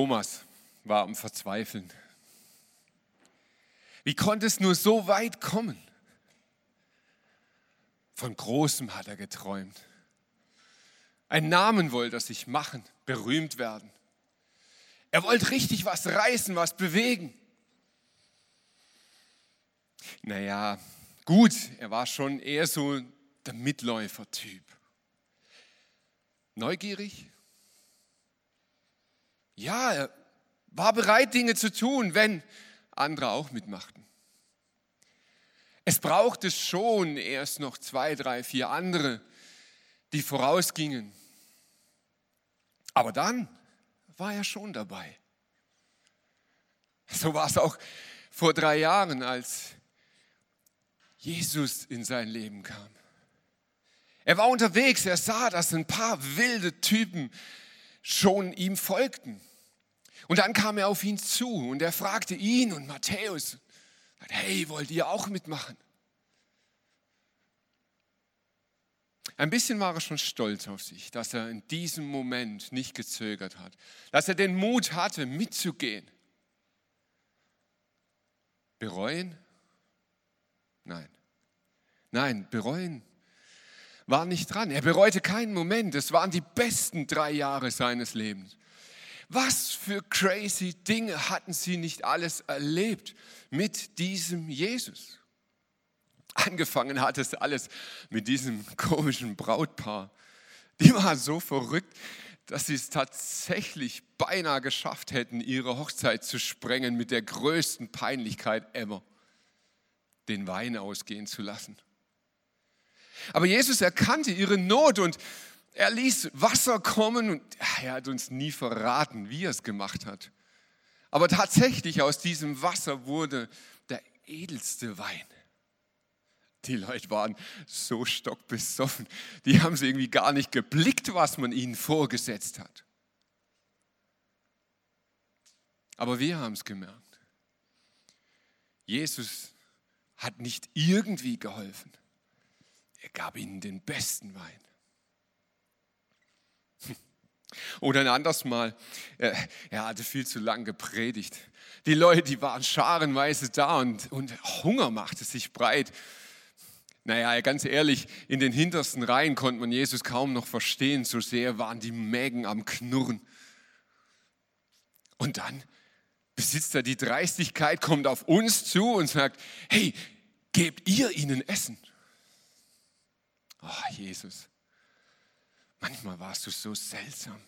Thomas war am Verzweifeln. Wie konnte es nur so weit kommen? Von Großem hat er geträumt. Einen Namen wollte er sich machen, berühmt werden. Er wollte richtig was reißen, was bewegen. Naja, gut, er war schon eher so der Mitläufer-Typ. Neugierig, ja, er war bereit, Dinge zu tun, wenn andere auch mitmachten. Es brauchte schon erst noch zwei, drei, vier andere, die vorausgingen. Aber dann war er schon dabei. So war es auch vor drei Jahren, als Jesus in sein Leben kam. Er war unterwegs, er sah, dass ein paar wilde Typen schon ihm folgten. Und dann kam er auf ihn zu und er fragte ihn und Matthäus, hey, wollt ihr auch mitmachen? Ein bisschen war er schon stolz auf sich, dass er in diesem Moment nicht gezögert hat, dass er den Mut hatte, mitzugehen. Bereuen? Nein. Nein, bereuen war nicht dran. Er bereute keinen Moment. Es waren die besten drei Jahre seines Lebens. Was für crazy Dinge hatten sie nicht alles erlebt mit diesem Jesus? Angefangen hat es alles mit diesem komischen Brautpaar. Die waren so verrückt, dass sie es tatsächlich beinahe geschafft hätten, ihre Hochzeit zu sprengen mit der größten Peinlichkeit ever, den Wein ausgehen zu lassen. Aber Jesus erkannte ihre Not und er ließ Wasser kommen und er hat uns nie verraten, wie er es gemacht hat. Aber tatsächlich aus diesem Wasser wurde der edelste Wein. Die Leute waren so stockbesoffen, die haben sie irgendwie gar nicht geblickt, was man ihnen vorgesetzt hat. Aber wir haben es gemerkt. Jesus hat nicht irgendwie geholfen. Er gab ihnen den besten Wein. Oder ein anderes Mal, äh, er hatte viel zu lang gepredigt. Die Leute, die waren scharenweise da und, und Hunger machte sich breit. Naja, ganz ehrlich, in den hintersten Reihen konnte man Jesus kaum noch verstehen, so sehr waren die Mägen am Knurren. Und dann besitzt er die Dreistigkeit, kommt auf uns zu und sagt, hey, gebt ihr ihnen Essen. Oh, Jesus, Manchmal warst du so seltsam.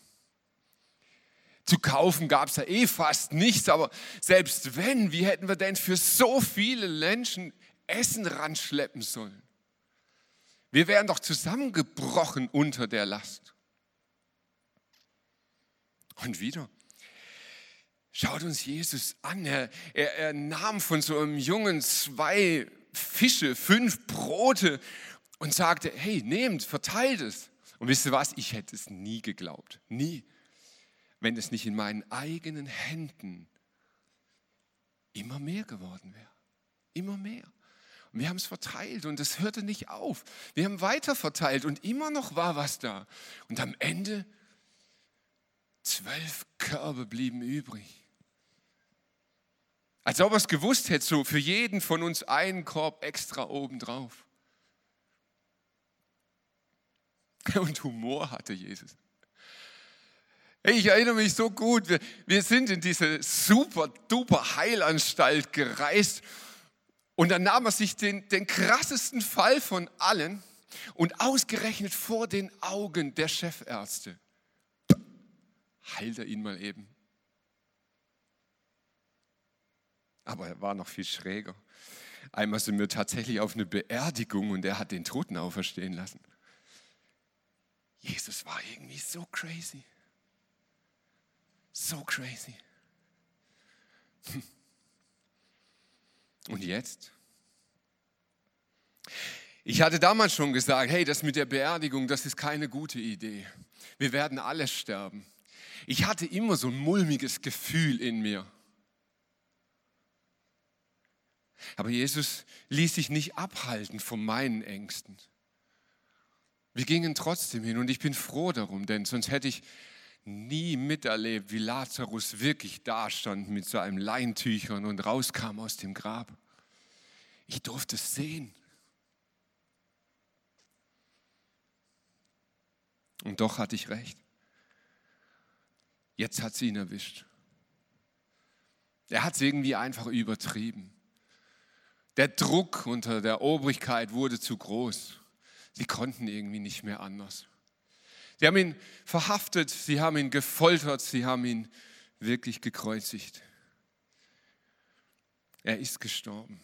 Zu kaufen gab es ja eh fast nichts, aber selbst wenn, wie hätten wir denn für so viele Menschen Essen ranschleppen sollen? Wir wären doch zusammengebrochen unter der Last. Und wieder, schaut uns Jesus an. Er, er, er nahm von so einem Jungen zwei Fische, fünf Brote und sagte, hey, nehmt, verteilt es. Und wisst ihr was? Ich hätte es nie geglaubt. Nie. Wenn es nicht in meinen eigenen Händen immer mehr geworden wäre. Immer mehr. Und wir haben es verteilt und es hörte nicht auf. Wir haben weiter verteilt und immer noch war was da. Und am Ende zwölf Körbe blieben übrig. Als ob er es gewusst hätte, so für jeden von uns einen Korb extra obendrauf. Und Humor hatte Jesus. Ich erinnere mich so gut, wir, wir sind in diese super duper Heilanstalt gereist und dann nahm er sich den, den krassesten Fall von allen und ausgerechnet vor den Augen der Chefärzte heilt er ihn mal eben. Aber er war noch viel schräger. Einmal sind wir tatsächlich auf eine Beerdigung und er hat den Toten auferstehen lassen. Jesus war irgendwie so crazy. So crazy. Und jetzt? Ich hatte damals schon gesagt, hey, das mit der Beerdigung, das ist keine gute Idee. Wir werden alle sterben. Ich hatte immer so ein mulmiges Gefühl in mir. Aber Jesus ließ sich nicht abhalten von meinen Ängsten. Wir gingen trotzdem hin und ich bin froh darum, denn sonst hätte ich nie miterlebt, wie Lazarus wirklich dastand mit seinem Leintüchern und rauskam aus dem Grab. Ich durfte es sehen. Und doch hatte ich recht. Jetzt hat sie ihn erwischt. Er hat es irgendwie einfach übertrieben. Der Druck unter der Obrigkeit wurde zu groß. Sie konnten irgendwie nicht mehr anders. Sie haben ihn verhaftet, sie haben ihn gefoltert, sie haben ihn wirklich gekreuzigt. Er ist gestorben.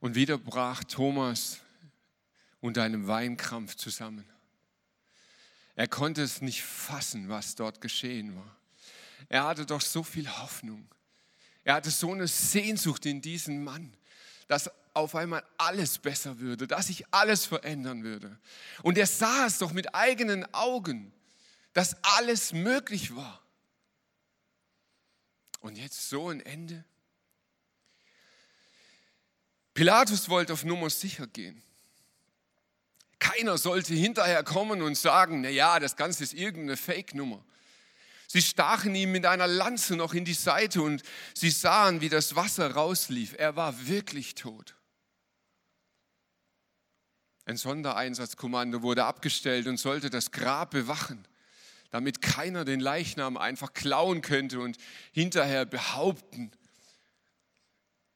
Und wieder brach Thomas unter einem Weinkrampf zusammen. Er konnte es nicht fassen, was dort geschehen war. Er hatte doch so viel Hoffnung. Er hatte so eine Sehnsucht in diesen Mann, dass auf einmal alles besser würde, dass sich alles verändern würde. Und er sah es doch mit eigenen Augen, dass alles möglich war. Und jetzt so ein Ende. Pilatus wollte auf Nummer sicher gehen. Keiner sollte hinterher kommen und sagen, na ja, das Ganze ist irgendeine Fake-Nummer. Sie stachen ihm mit einer Lanze noch in die Seite und sie sahen, wie das Wasser rauslief. Er war wirklich tot. Ein Sondereinsatzkommando wurde abgestellt und sollte das Grab bewachen, damit keiner den Leichnam einfach klauen könnte und hinterher behaupten,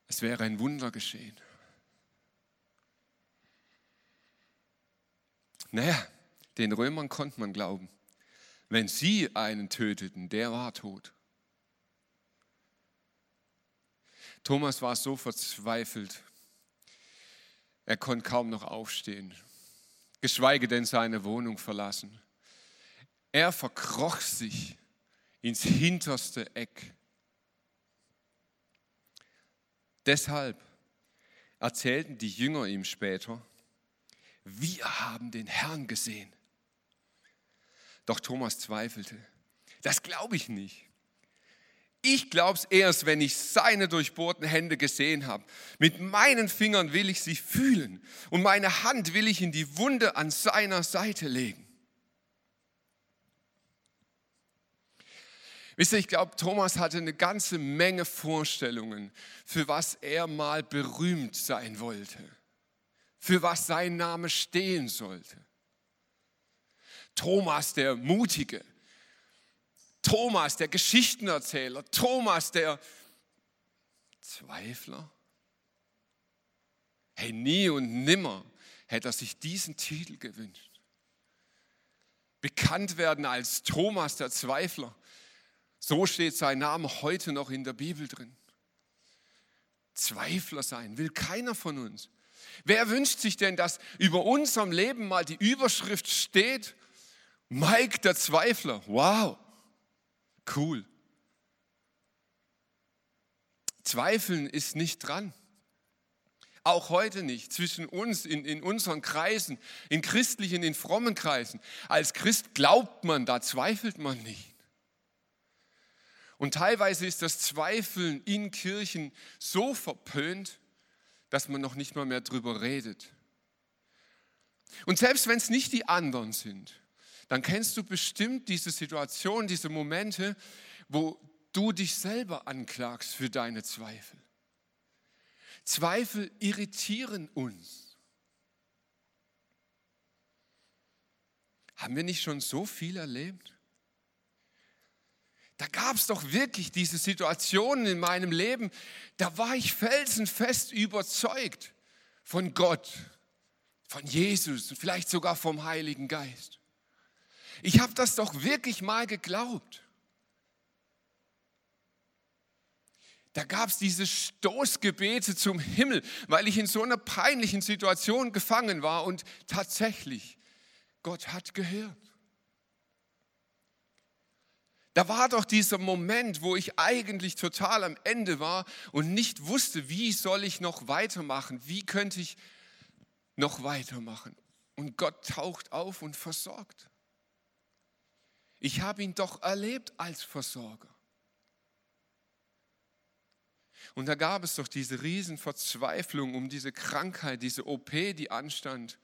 es wäre ein Wunder geschehen. Naja, den Römern konnte man glauben. Wenn sie einen töteten, der war tot. Thomas war so verzweifelt, er konnte kaum noch aufstehen, geschweige denn seine Wohnung verlassen. Er verkroch sich ins hinterste Eck. Deshalb erzählten die Jünger ihm später, wir haben den Herrn gesehen. Doch Thomas zweifelte. Das glaube ich nicht. Ich glaube es erst, wenn ich seine durchbohrten Hände gesehen habe. Mit meinen Fingern will ich sie fühlen und meine Hand will ich in die Wunde an seiner Seite legen. Wisst ihr, ich glaube, Thomas hatte eine ganze Menge Vorstellungen, für was er mal berühmt sein wollte, für was sein Name stehen sollte. Thomas der Mutige, Thomas der Geschichtenerzähler, Thomas der Zweifler. Hey, nie und nimmer hätte er sich diesen Titel gewünscht. Bekannt werden als Thomas der Zweifler. So steht sein Name heute noch in der Bibel drin. Zweifler sein will keiner von uns. Wer wünscht sich denn, dass über unserem Leben mal die Überschrift steht, Mike der Zweifler. Wow, cool. Zweifeln ist nicht dran. Auch heute nicht, zwischen uns, in, in unseren Kreisen, in christlichen, in frommen Kreisen. Als Christ glaubt man, da zweifelt man nicht. Und teilweise ist das Zweifeln in Kirchen so verpönt, dass man noch nicht mal mehr drüber redet. Und selbst wenn es nicht die anderen sind, dann kennst du bestimmt diese Situation, diese Momente, wo du dich selber anklagst für deine Zweifel. Zweifel irritieren uns. Haben wir nicht schon so viel erlebt? Da gab es doch wirklich diese Situationen in meinem Leben, da war ich felsenfest überzeugt von Gott, von Jesus und vielleicht sogar vom Heiligen Geist. Ich habe das doch wirklich mal geglaubt. Da gab es diese Stoßgebete zum Himmel, weil ich in so einer peinlichen Situation gefangen war und tatsächlich, Gott hat gehört. Da war doch dieser Moment, wo ich eigentlich total am Ende war und nicht wusste, wie soll ich noch weitermachen, wie könnte ich noch weitermachen. Und Gott taucht auf und versorgt. Ich habe ihn doch erlebt als Versorger. Und da gab es doch diese Riesenverzweiflung um diese Krankheit, diese OP, die anstand.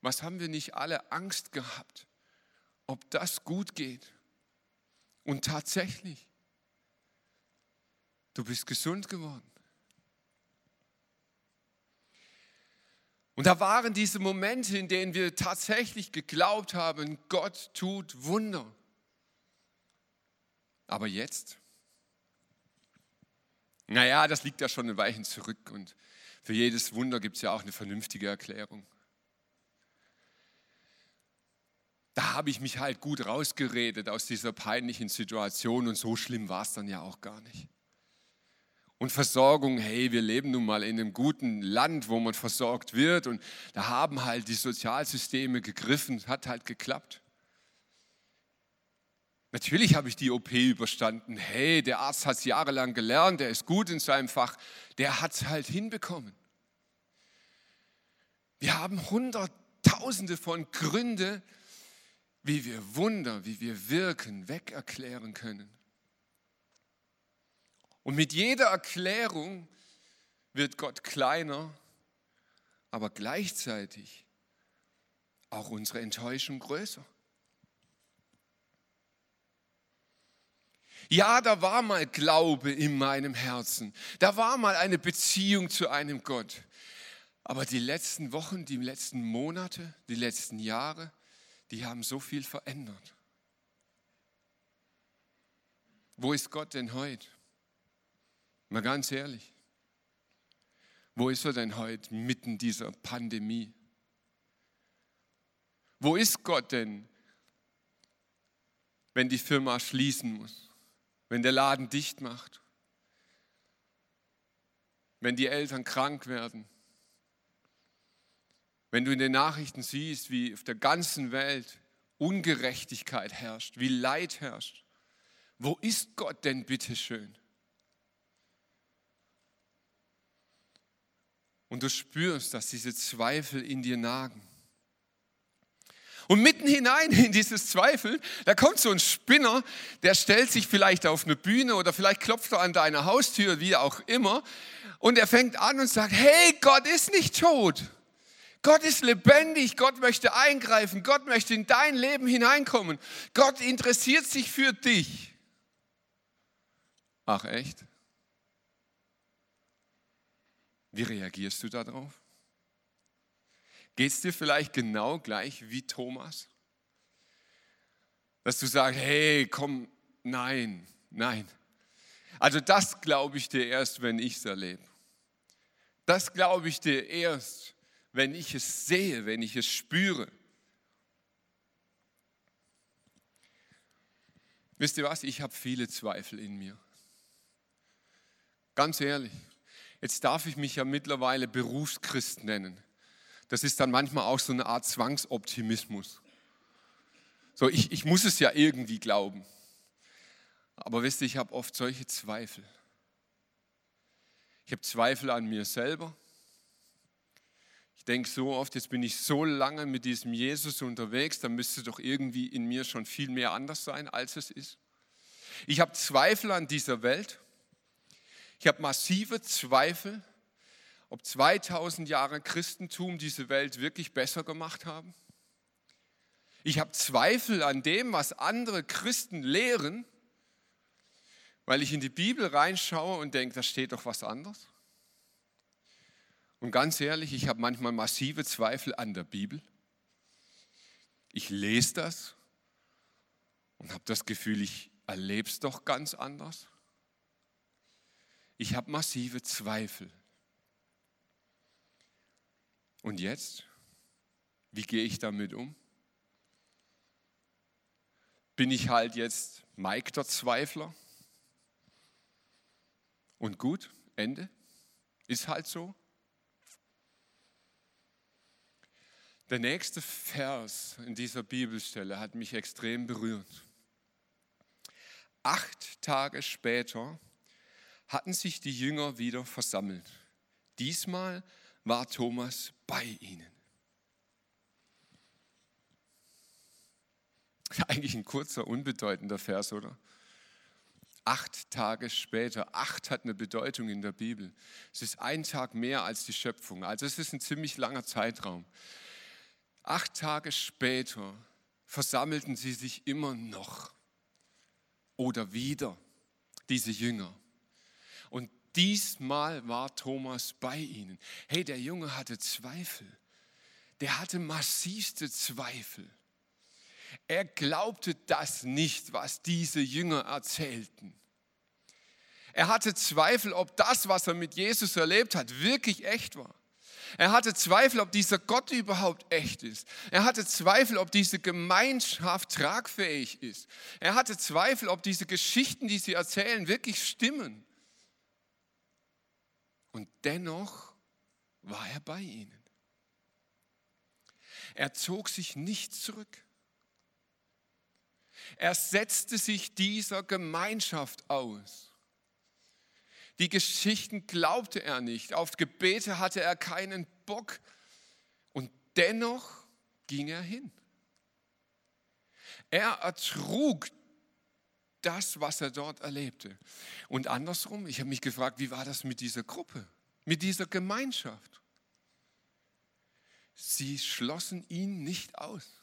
Was haben wir nicht alle Angst gehabt, ob das gut geht? Und tatsächlich, du bist gesund geworden. Und da waren diese Momente, in denen wir tatsächlich geglaubt haben, Gott tut Wunder. Aber jetzt? Naja, das liegt ja schon ein Weichen zurück und für jedes Wunder gibt es ja auch eine vernünftige Erklärung. Da habe ich mich halt gut rausgeredet aus dieser peinlichen Situation und so schlimm war es dann ja auch gar nicht. Und Versorgung, hey, wir leben nun mal in einem guten Land, wo man versorgt wird und da haben halt die Sozialsysteme gegriffen, hat halt geklappt. Natürlich habe ich die OP überstanden. Hey, der Arzt hat es jahrelang gelernt, der ist gut in seinem Fach, der hat es halt hinbekommen. Wir haben hunderttausende von Gründen, wie wir Wunder, wie wir wirken, weg erklären können. Und mit jeder Erklärung wird Gott kleiner, aber gleichzeitig auch unsere Enttäuschung größer. Ja, da war mal Glaube in meinem Herzen. Da war mal eine Beziehung zu einem Gott. Aber die letzten Wochen, die letzten Monate, die letzten Jahre, die haben so viel verändert. Wo ist Gott denn heute? Mal ganz ehrlich. Wo ist er denn heute mitten dieser Pandemie? Wo ist Gott denn, wenn die Firma schließen muss? wenn der Laden dicht macht, wenn die Eltern krank werden, wenn du in den Nachrichten siehst, wie auf der ganzen Welt Ungerechtigkeit herrscht, wie Leid herrscht. Wo ist Gott denn bitte schön? Und du spürst, dass diese Zweifel in dir nagen. Und mitten hinein in dieses Zweifel, da kommt so ein Spinner, der stellt sich vielleicht auf eine Bühne oder vielleicht klopft er an deine Haustür, wie auch immer. Und er fängt an und sagt, hey, Gott ist nicht tot. Gott ist lebendig, Gott möchte eingreifen, Gott möchte in dein Leben hineinkommen. Gott interessiert sich für dich. Ach echt? Wie reagierst du darauf? Geht es dir vielleicht genau gleich wie Thomas? Dass du sagst, hey, komm, nein, nein. Also das glaube ich dir erst, wenn ich es erlebe. Das glaube ich dir erst, wenn ich es sehe, wenn ich es spüre. Wisst ihr was? Ich habe viele Zweifel in mir. Ganz ehrlich. Jetzt darf ich mich ja mittlerweile Berufschrist nennen das ist dann manchmal auch so eine Art Zwangsoptimismus. So, ich, ich muss es ja irgendwie glauben. Aber wisst ihr, ich habe oft solche Zweifel. Ich habe Zweifel an mir selber. Ich denke so oft, jetzt bin ich so lange mit diesem Jesus unterwegs, da müsste doch irgendwie in mir schon viel mehr anders sein, als es ist. Ich habe Zweifel an dieser Welt. Ich habe massive Zweifel ob 2000 Jahre Christentum diese Welt wirklich besser gemacht haben. Ich habe Zweifel an dem, was andere Christen lehren, weil ich in die Bibel reinschaue und denke, da steht doch was anderes. Und ganz ehrlich, ich habe manchmal massive Zweifel an der Bibel. Ich lese das und habe das Gefühl, ich erlebe es doch ganz anders. Ich habe massive Zweifel und jetzt? Wie gehe ich damit um? Bin ich halt jetzt Mike der Zweifler? Und gut, Ende. Ist halt so. Der nächste Vers in dieser Bibelstelle hat mich extrem berührt. Acht Tage später hatten sich die Jünger wieder versammelt. Diesmal war Thomas bei ihnen. Eigentlich ein kurzer, unbedeutender Vers, oder? Acht Tage später. Acht hat eine Bedeutung in der Bibel. Es ist ein Tag mehr als die Schöpfung. Also es ist ein ziemlich langer Zeitraum. Acht Tage später versammelten sie sich immer noch oder wieder, diese Jünger. Und diesmal war Thomas bei ihnen. Hey, der Junge hatte Zweifel. Der hatte massivste Zweifel. Er glaubte das nicht, was diese Jünger erzählten. Er hatte Zweifel, ob das, was er mit Jesus erlebt hat, wirklich echt war. Er hatte Zweifel, ob dieser Gott überhaupt echt ist. Er hatte Zweifel, ob diese Gemeinschaft tragfähig ist. Er hatte Zweifel, ob diese Geschichten, die sie erzählen, wirklich stimmen. Und dennoch war er bei ihnen. Er zog sich nicht zurück. Er setzte sich dieser Gemeinschaft aus. Die Geschichten glaubte er nicht. Auf Gebete hatte er keinen Bock. Und dennoch ging er hin. Er ertrug das, was er dort erlebte. Und andersrum, ich habe mich gefragt, wie war das mit dieser Gruppe, mit dieser Gemeinschaft? Sie schlossen ihn nicht aus.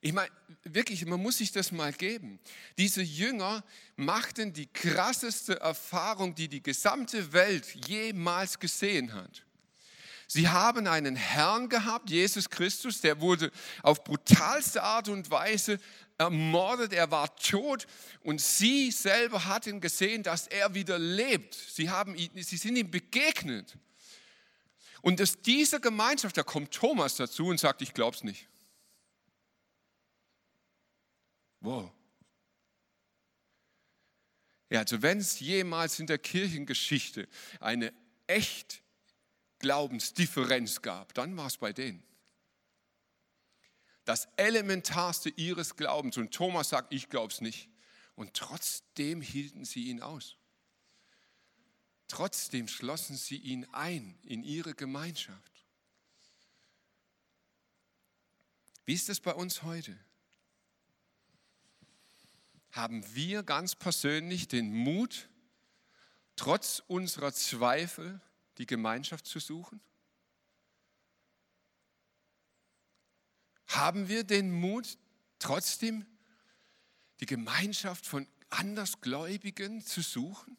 Ich meine, wirklich, man muss sich das mal geben. Diese Jünger machten die krasseste Erfahrung, die die gesamte Welt jemals gesehen hat. Sie haben einen Herrn gehabt, Jesus Christus, der wurde auf brutalste Art und Weise ermordet, er war tot und sie selber hatten gesehen, dass er wieder lebt. Sie, haben ihn, sie sind ihm begegnet. Und aus dieser Gemeinschaft, da kommt Thomas dazu und sagt, ich glaube es nicht. Wow. Ja, also wenn es jemals in der Kirchengeschichte eine echt Glaubensdifferenz gab, dann war es bei denen. Das Elementarste ihres Glaubens. Und Thomas sagt, ich glaube es nicht. Und trotzdem hielten sie ihn aus. Trotzdem schlossen sie ihn ein in ihre Gemeinschaft. Wie ist es bei uns heute? haben wir ganz persönlich den Mut, trotz unserer Zweifel die Gemeinschaft zu suchen? Haben wir den Mut, trotzdem die Gemeinschaft von Andersgläubigen zu suchen?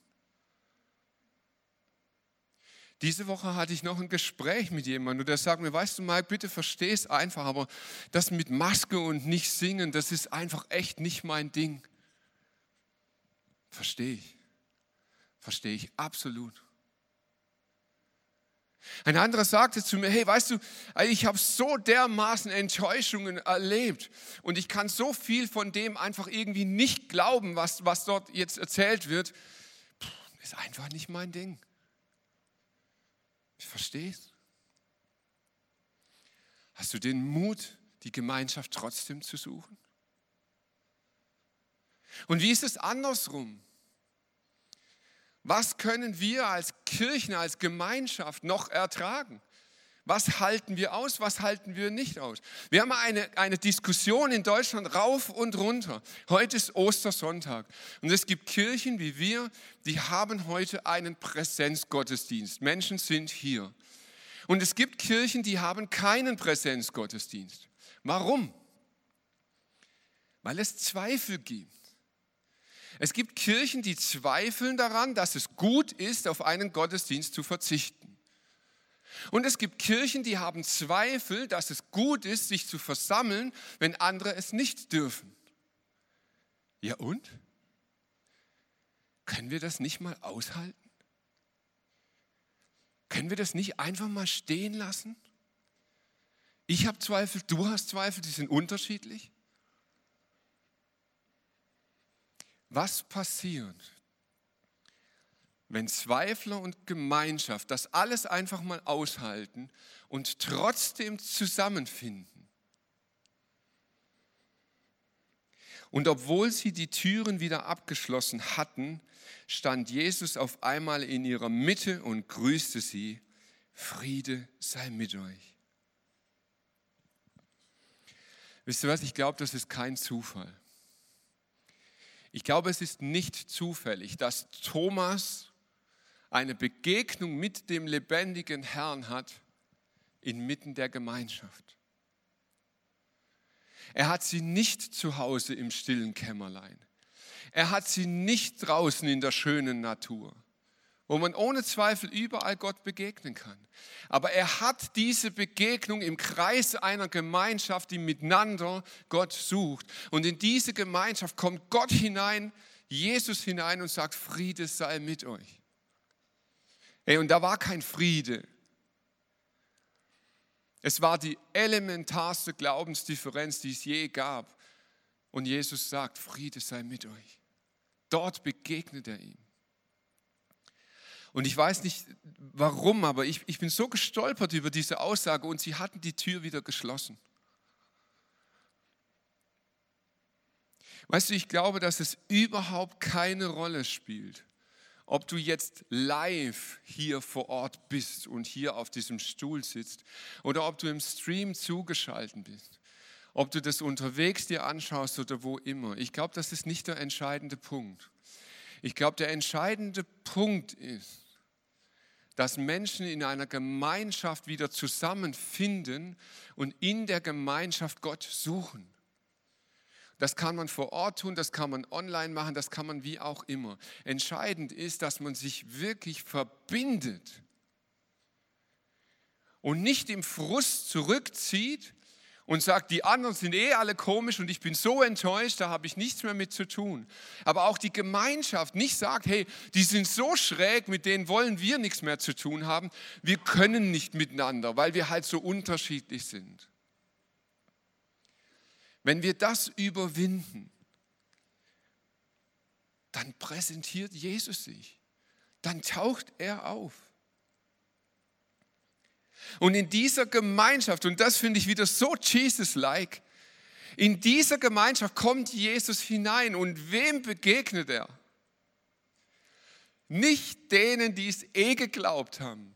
Diese Woche hatte ich noch ein Gespräch mit jemandem und der sagt mir, weißt du Mike, bitte versteh es einfach, aber das mit Maske und nicht singen, das ist einfach echt nicht mein Ding. Verstehe ich. Verstehe ich absolut. Ein anderer sagte zu mir, hey, weißt du, ich habe so dermaßen Enttäuschungen erlebt und ich kann so viel von dem einfach irgendwie nicht glauben, was, was dort jetzt erzählt wird. Puh, ist einfach nicht mein Ding. Ich verstehe es. Hast du den Mut, die Gemeinschaft trotzdem zu suchen? Und wie ist es andersrum? Was können wir als Kirchen, als Gemeinschaft noch ertragen? Was halten wir aus, was halten wir nicht aus? Wir haben eine, eine Diskussion in Deutschland rauf und runter. Heute ist Ostersonntag und es gibt Kirchen wie wir, die haben heute einen Präsenzgottesdienst. Menschen sind hier. Und es gibt Kirchen, die haben keinen Präsenzgottesdienst. Warum? Weil es Zweifel gibt. Es gibt Kirchen, die zweifeln daran, dass es gut ist, auf einen Gottesdienst zu verzichten. Und es gibt Kirchen, die haben Zweifel, dass es gut ist, sich zu versammeln, wenn andere es nicht dürfen. Ja und? Können wir das nicht mal aushalten? Können wir das nicht einfach mal stehen lassen? Ich habe Zweifel, du hast Zweifel, die sind unterschiedlich. Was passiert, wenn Zweifler und Gemeinschaft das alles einfach mal aushalten und trotzdem zusammenfinden. Und obwohl sie die Türen wieder abgeschlossen hatten, stand Jesus auf einmal in ihrer Mitte und grüßte sie. Friede sei mit euch. Wisst ihr was? Ich glaube, das ist kein Zufall. Ich glaube, es ist nicht zufällig, dass Thomas eine Begegnung mit dem lebendigen Herrn hat inmitten der Gemeinschaft. Er hat sie nicht zu Hause im stillen Kämmerlein. Er hat sie nicht draußen in der schönen Natur, wo man ohne Zweifel überall Gott begegnen kann. Aber er hat diese Begegnung im Kreis einer Gemeinschaft, die miteinander Gott sucht. Und in diese Gemeinschaft kommt Gott hinein, Jesus hinein und sagt, Friede sei mit euch. Hey, und da war kein Friede. Es war die elementarste Glaubensdifferenz, die es je gab. Und Jesus sagt, Friede sei mit euch. Dort begegnet er ihm. Und ich weiß nicht warum, aber ich, ich bin so gestolpert über diese Aussage und sie hatten die Tür wieder geschlossen. Weißt du, ich glaube, dass es überhaupt keine Rolle spielt, ob du jetzt live hier vor Ort bist und hier auf diesem Stuhl sitzt oder ob du im Stream zugeschaltet bist, ob du das unterwegs dir anschaust oder wo immer. Ich glaube, das ist nicht der entscheidende Punkt. Ich glaube, der entscheidende Punkt ist, dass Menschen in einer Gemeinschaft wieder zusammenfinden und in der Gemeinschaft Gott suchen. Das kann man vor Ort tun, das kann man online machen, das kann man wie auch immer. Entscheidend ist, dass man sich wirklich verbindet und nicht im Frust zurückzieht und sagt, die anderen sind eh alle komisch und ich bin so enttäuscht, da habe ich nichts mehr mit zu tun. Aber auch die Gemeinschaft nicht sagt, hey, die sind so schräg, mit denen wollen wir nichts mehr zu tun haben. Wir können nicht miteinander, weil wir halt so unterschiedlich sind. Wenn wir das überwinden, dann präsentiert Jesus sich, dann taucht er auf. Und in dieser Gemeinschaft, und das finde ich wieder so Jesus-like, in dieser Gemeinschaft kommt Jesus hinein und wem begegnet er? Nicht denen, die es eh geglaubt haben,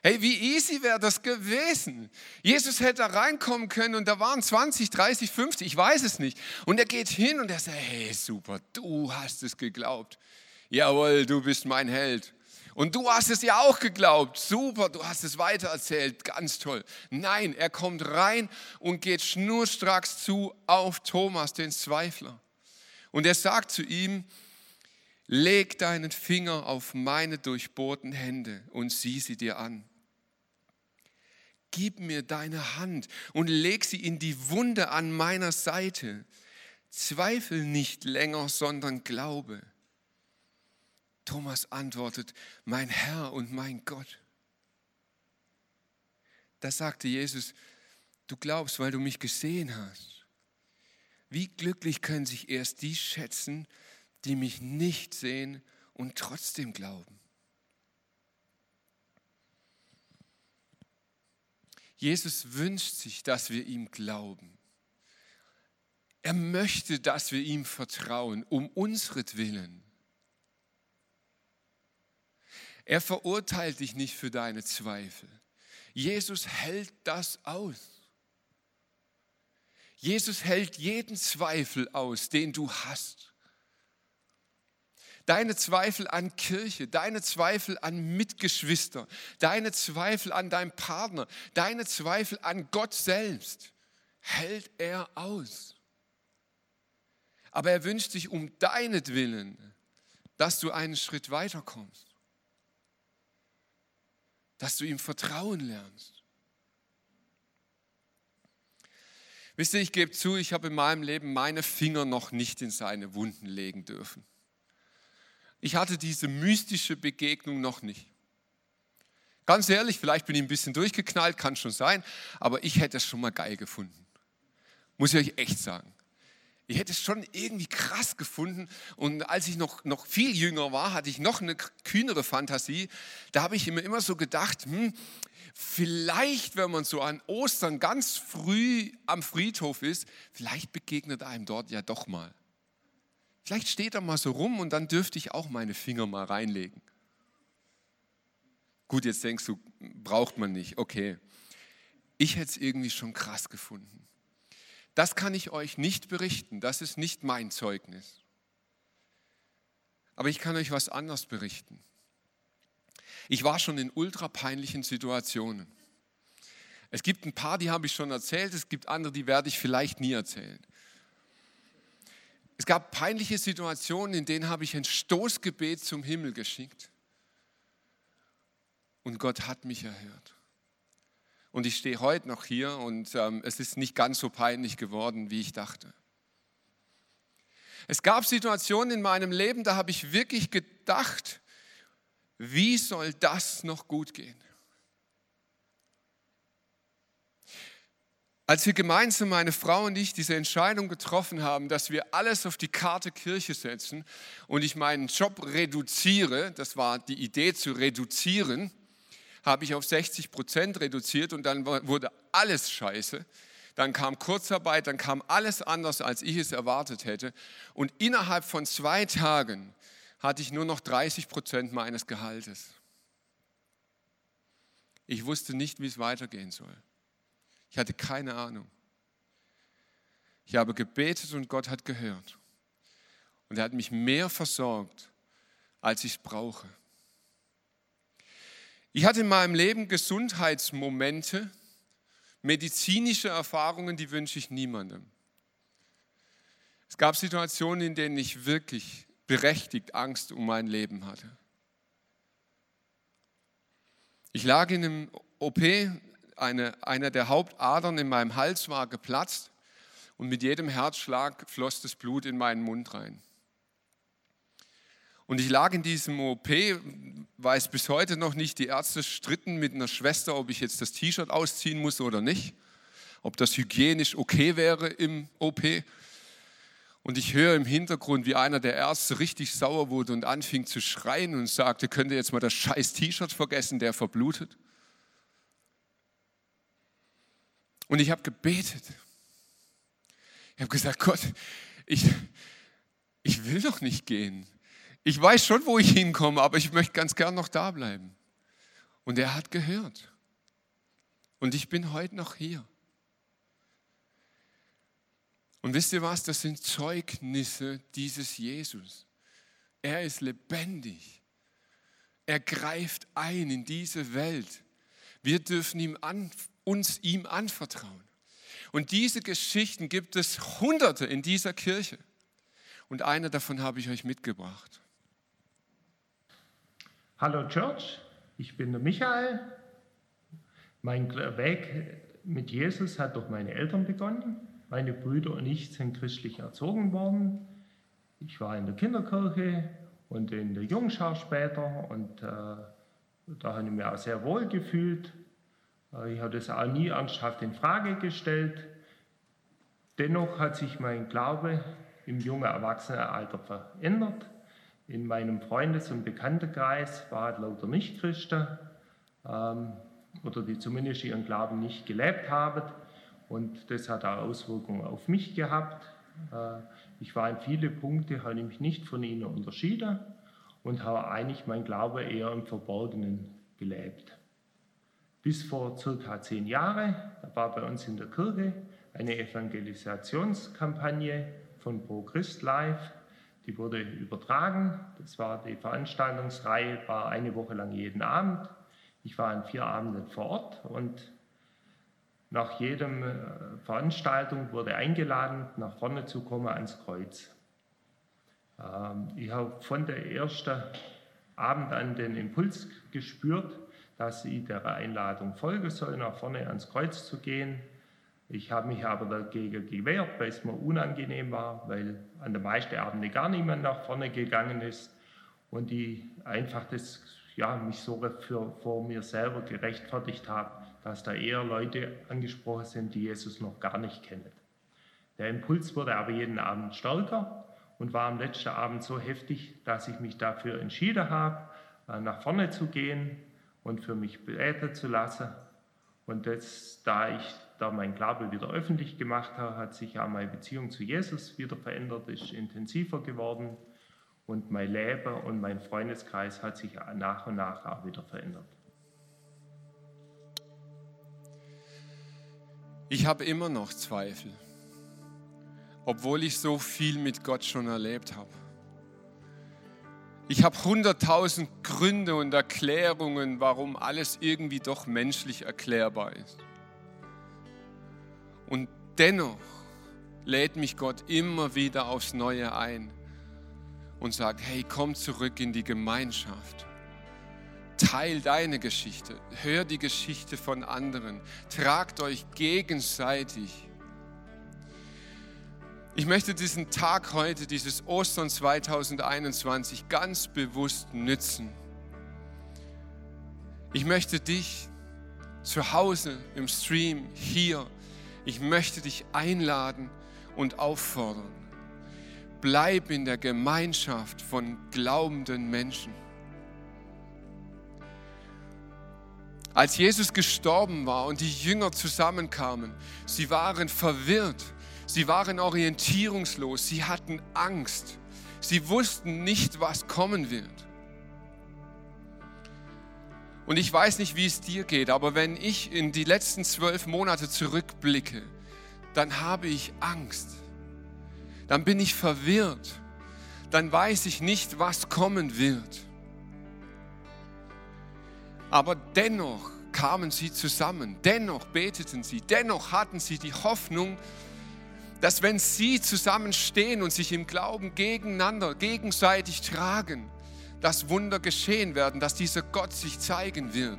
Hey, wie easy wäre das gewesen? Jesus hätte da reinkommen können und da waren 20, 30, 50, ich weiß es nicht. Und er geht hin und er sagt, hey, super, du hast es geglaubt. Jawohl, du bist mein Held. Und du hast es ja auch geglaubt. Super, du hast es weitererzählt. Ganz toll. Nein, er kommt rein und geht schnurstracks zu auf Thomas, den Zweifler. Und er sagt zu ihm, leg deinen Finger auf meine durchbohrten Hände und sieh sie dir an gib mir deine Hand und leg sie in die Wunde an meiner Seite. Zweifel nicht länger, sondern glaube. Thomas antwortet, mein Herr und mein Gott. Da sagte Jesus, du glaubst, weil du mich gesehen hast. Wie glücklich können sich erst die schätzen, die mich nicht sehen und trotzdem glauben. Jesus wünscht sich, dass wir ihm glauben. Er möchte, dass wir ihm vertrauen, um unsretwillen. Er verurteilt dich nicht für deine Zweifel. Jesus hält das aus. Jesus hält jeden Zweifel aus, den du hast deine Zweifel an Kirche, deine Zweifel an Mitgeschwister, deine Zweifel an deinem Partner, deine Zweifel an Gott selbst, hält er aus. Aber er wünscht sich um deinetwillen, dass du einen Schritt weiter kommst, dass du ihm vertrauen lernst. Wisst ihr, ich gebe zu, ich habe in meinem Leben meine Finger noch nicht in seine Wunden legen dürfen. Ich hatte diese mystische Begegnung noch nicht. Ganz ehrlich, vielleicht bin ich ein bisschen durchgeknallt, kann schon sein, aber ich hätte es schon mal geil gefunden. Muss ich euch echt sagen. Ich hätte es schon irgendwie krass gefunden. Und als ich noch, noch viel jünger war, hatte ich noch eine kühnere Fantasie. Da habe ich mir immer so gedacht, hm, vielleicht, wenn man so an Ostern ganz früh am Friedhof ist, vielleicht begegnet einem dort ja doch mal. Vielleicht steht er mal so rum und dann dürfte ich auch meine Finger mal reinlegen. Gut, jetzt denkst du, braucht man nicht. Okay. Ich hätte es irgendwie schon krass gefunden. Das kann ich euch nicht berichten. Das ist nicht mein Zeugnis. Aber ich kann euch was anderes berichten. Ich war schon in ultra peinlichen Situationen. Es gibt ein paar, die habe ich schon erzählt. Es gibt andere, die werde ich vielleicht nie erzählen. Es gab peinliche Situationen, in denen habe ich ein Stoßgebet zum Himmel geschickt. Und Gott hat mich erhört. Und ich stehe heute noch hier und ähm, es ist nicht ganz so peinlich geworden, wie ich dachte. Es gab Situationen in meinem Leben, da habe ich wirklich gedacht, wie soll das noch gut gehen? Als wir gemeinsam, meine Frau und ich, diese Entscheidung getroffen haben, dass wir alles auf die Karte Kirche setzen und ich meinen Job reduziere, das war die Idee zu reduzieren, habe ich auf 60 Prozent reduziert und dann wurde alles scheiße. Dann kam Kurzarbeit, dann kam alles anders, als ich es erwartet hätte. Und innerhalb von zwei Tagen hatte ich nur noch 30 Prozent meines Gehaltes. Ich wusste nicht, wie es weitergehen soll. Ich hatte keine Ahnung. Ich habe gebetet und Gott hat gehört. Und er hat mich mehr versorgt, als ich es brauche. Ich hatte in meinem Leben Gesundheitsmomente, medizinische Erfahrungen, die wünsche ich niemandem. Es gab Situationen, in denen ich wirklich berechtigt Angst um mein Leben hatte. Ich lag in einem OP, eine, einer der Hauptadern in meinem Hals war geplatzt und mit jedem Herzschlag floss das Blut in meinen Mund rein. Und ich lag in diesem OP, weiß bis heute noch nicht, die Ärzte stritten mit einer Schwester, ob ich jetzt das T-Shirt ausziehen muss oder nicht, ob das hygienisch okay wäre im OP. Und ich höre im Hintergrund, wie einer der Ärzte richtig sauer wurde und anfing zu schreien und sagte, könnt ihr jetzt mal das scheiß T-Shirt vergessen, der verblutet. Und ich habe gebetet. Ich habe gesagt, Gott, ich, ich will doch nicht gehen. Ich weiß schon, wo ich hinkomme, aber ich möchte ganz gern noch da bleiben. Und er hat gehört. Und ich bin heute noch hier. Und wisst ihr was, das sind Zeugnisse dieses Jesus. Er ist lebendig. Er greift ein in diese Welt. Wir dürfen ihm an, uns ihm anvertrauen. Und diese Geschichten gibt es hunderte in dieser Kirche. Und eine davon habe ich euch mitgebracht. Hallo Church, ich bin der Michael. Mein Weg mit Jesus hat durch meine Eltern begonnen. Meine Brüder und ich sind christlich erzogen worden. Ich war in der Kinderkirche und in der Jungschar später und äh, da habe ich mich auch sehr wohl gefühlt. Äh, ich habe das auch nie ernsthaft in Frage gestellt. Dennoch hat sich mein Glaube im jungen Erwachsenenalter verändert. In meinem Freundes- und Bekanntenkreis waren lauter Nichtchristen ähm, oder die zumindest ihren Glauben nicht gelebt haben. Und das hat auch Auswirkungen auf mich gehabt. Äh, ich war in viele Punkte, habe ich mich nicht von ihnen unterschieden und habe eigentlich mein Glaube eher im Verborgenen gelebt. Bis vor circa zehn Jahren, da war bei uns in der Kirche eine Evangelisationskampagne von Pro Christ Live die wurde übertragen. Das war die Veranstaltungsreihe, war eine Woche lang jeden Abend. Ich war an vier Abenden vor Ort und nach jedem äh, Veranstaltung wurde eingeladen, nach vorne zu kommen ans Kreuz. Ähm, ich habe von der ersten Abend an den Impuls gespürt, dass ich der Einladung folgen soll, nach vorne ans Kreuz zu gehen. Ich habe mich aber dagegen gewehrt, weil es mir unangenehm war, weil an der meisten Abende gar niemand nach vorne gegangen ist und ich einfach das, ja, mich so für, vor mir selber gerechtfertigt habe, dass da eher Leute angesprochen sind, die Jesus noch gar nicht kennen. Der Impuls wurde aber jeden Abend stärker und war am letzten Abend so heftig, dass ich mich dafür entschieden habe, äh, nach vorne zu gehen und für mich beten zu lassen. Und das, da ich da mein Glaube wieder öffentlich gemacht habe, hat sich auch meine Beziehung zu Jesus wieder verändert, ist intensiver geworden und mein Leben und mein Freundeskreis hat sich nach und nach auch wieder verändert. Ich habe immer noch Zweifel, obwohl ich so viel mit Gott schon erlebt habe. Ich habe hunderttausend Gründe und Erklärungen, warum alles irgendwie doch menschlich erklärbar ist. Und dennoch lädt mich Gott immer wieder aufs Neue ein und sagt, hey, komm zurück in die Gemeinschaft. Teil deine Geschichte, hör die Geschichte von anderen, tragt euch gegenseitig. Ich möchte diesen Tag heute, dieses Ostern 2021 ganz bewusst nützen. Ich möchte dich zu Hause im Stream hier, ich möchte dich einladen und auffordern. Bleib in der Gemeinschaft von glaubenden Menschen. Als Jesus gestorben war und die Jünger zusammenkamen, sie waren verwirrt, sie waren orientierungslos, sie hatten Angst, sie wussten nicht, was kommen wird. Und ich weiß nicht, wie es dir geht, aber wenn ich in die letzten zwölf Monate zurückblicke, dann habe ich Angst. Dann bin ich verwirrt, dann weiß ich nicht, was kommen wird. Aber dennoch kamen sie zusammen, dennoch beteten sie, dennoch hatten sie die Hoffnung, dass wenn sie zusammenstehen und sich im Glauben gegeneinander, gegenseitig tragen, dass Wunder geschehen werden, dass dieser Gott sich zeigen wird.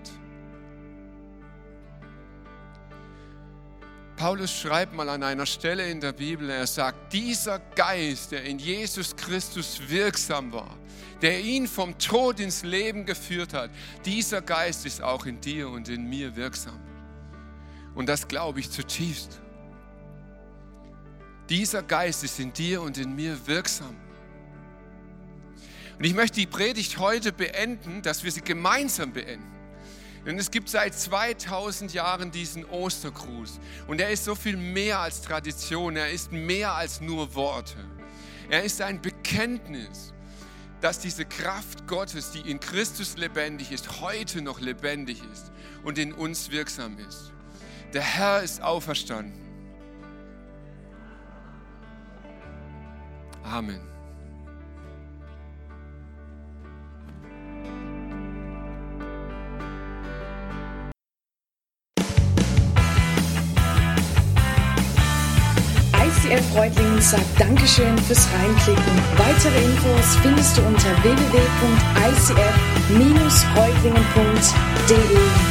Paulus schreibt mal an einer Stelle in der Bibel, er sagt, dieser Geist, der in Jesus Christus wirksam war, der ihn vom Tod ins Leben geführt hat, dieser Geist ist auch in dir und in mir wirksam. Und das glaube ich zutiefst. Dieser Geist ist in dir und in mir wirksam. Und ich möchte die Predigt heute beenden, dass wir sie gemeinsam beenden. Denn es gibt seit 2000 Jahren diesen Ostergruß. Und er ist so viel mehr als Tradition. Er ist mehr als nur Worte. Er ist ein Bekenntnis, dass diese Kraft Gottes, die in Christus lebendig ist, heute noch lebendig ist und in uns wirksam ist. Der Herr ist auferstanden. Amen. ICF Reutlingen sagt Dankeschön fürs Reinklicken. Weitere Infos findest du unter www.icf-reutlingen.de.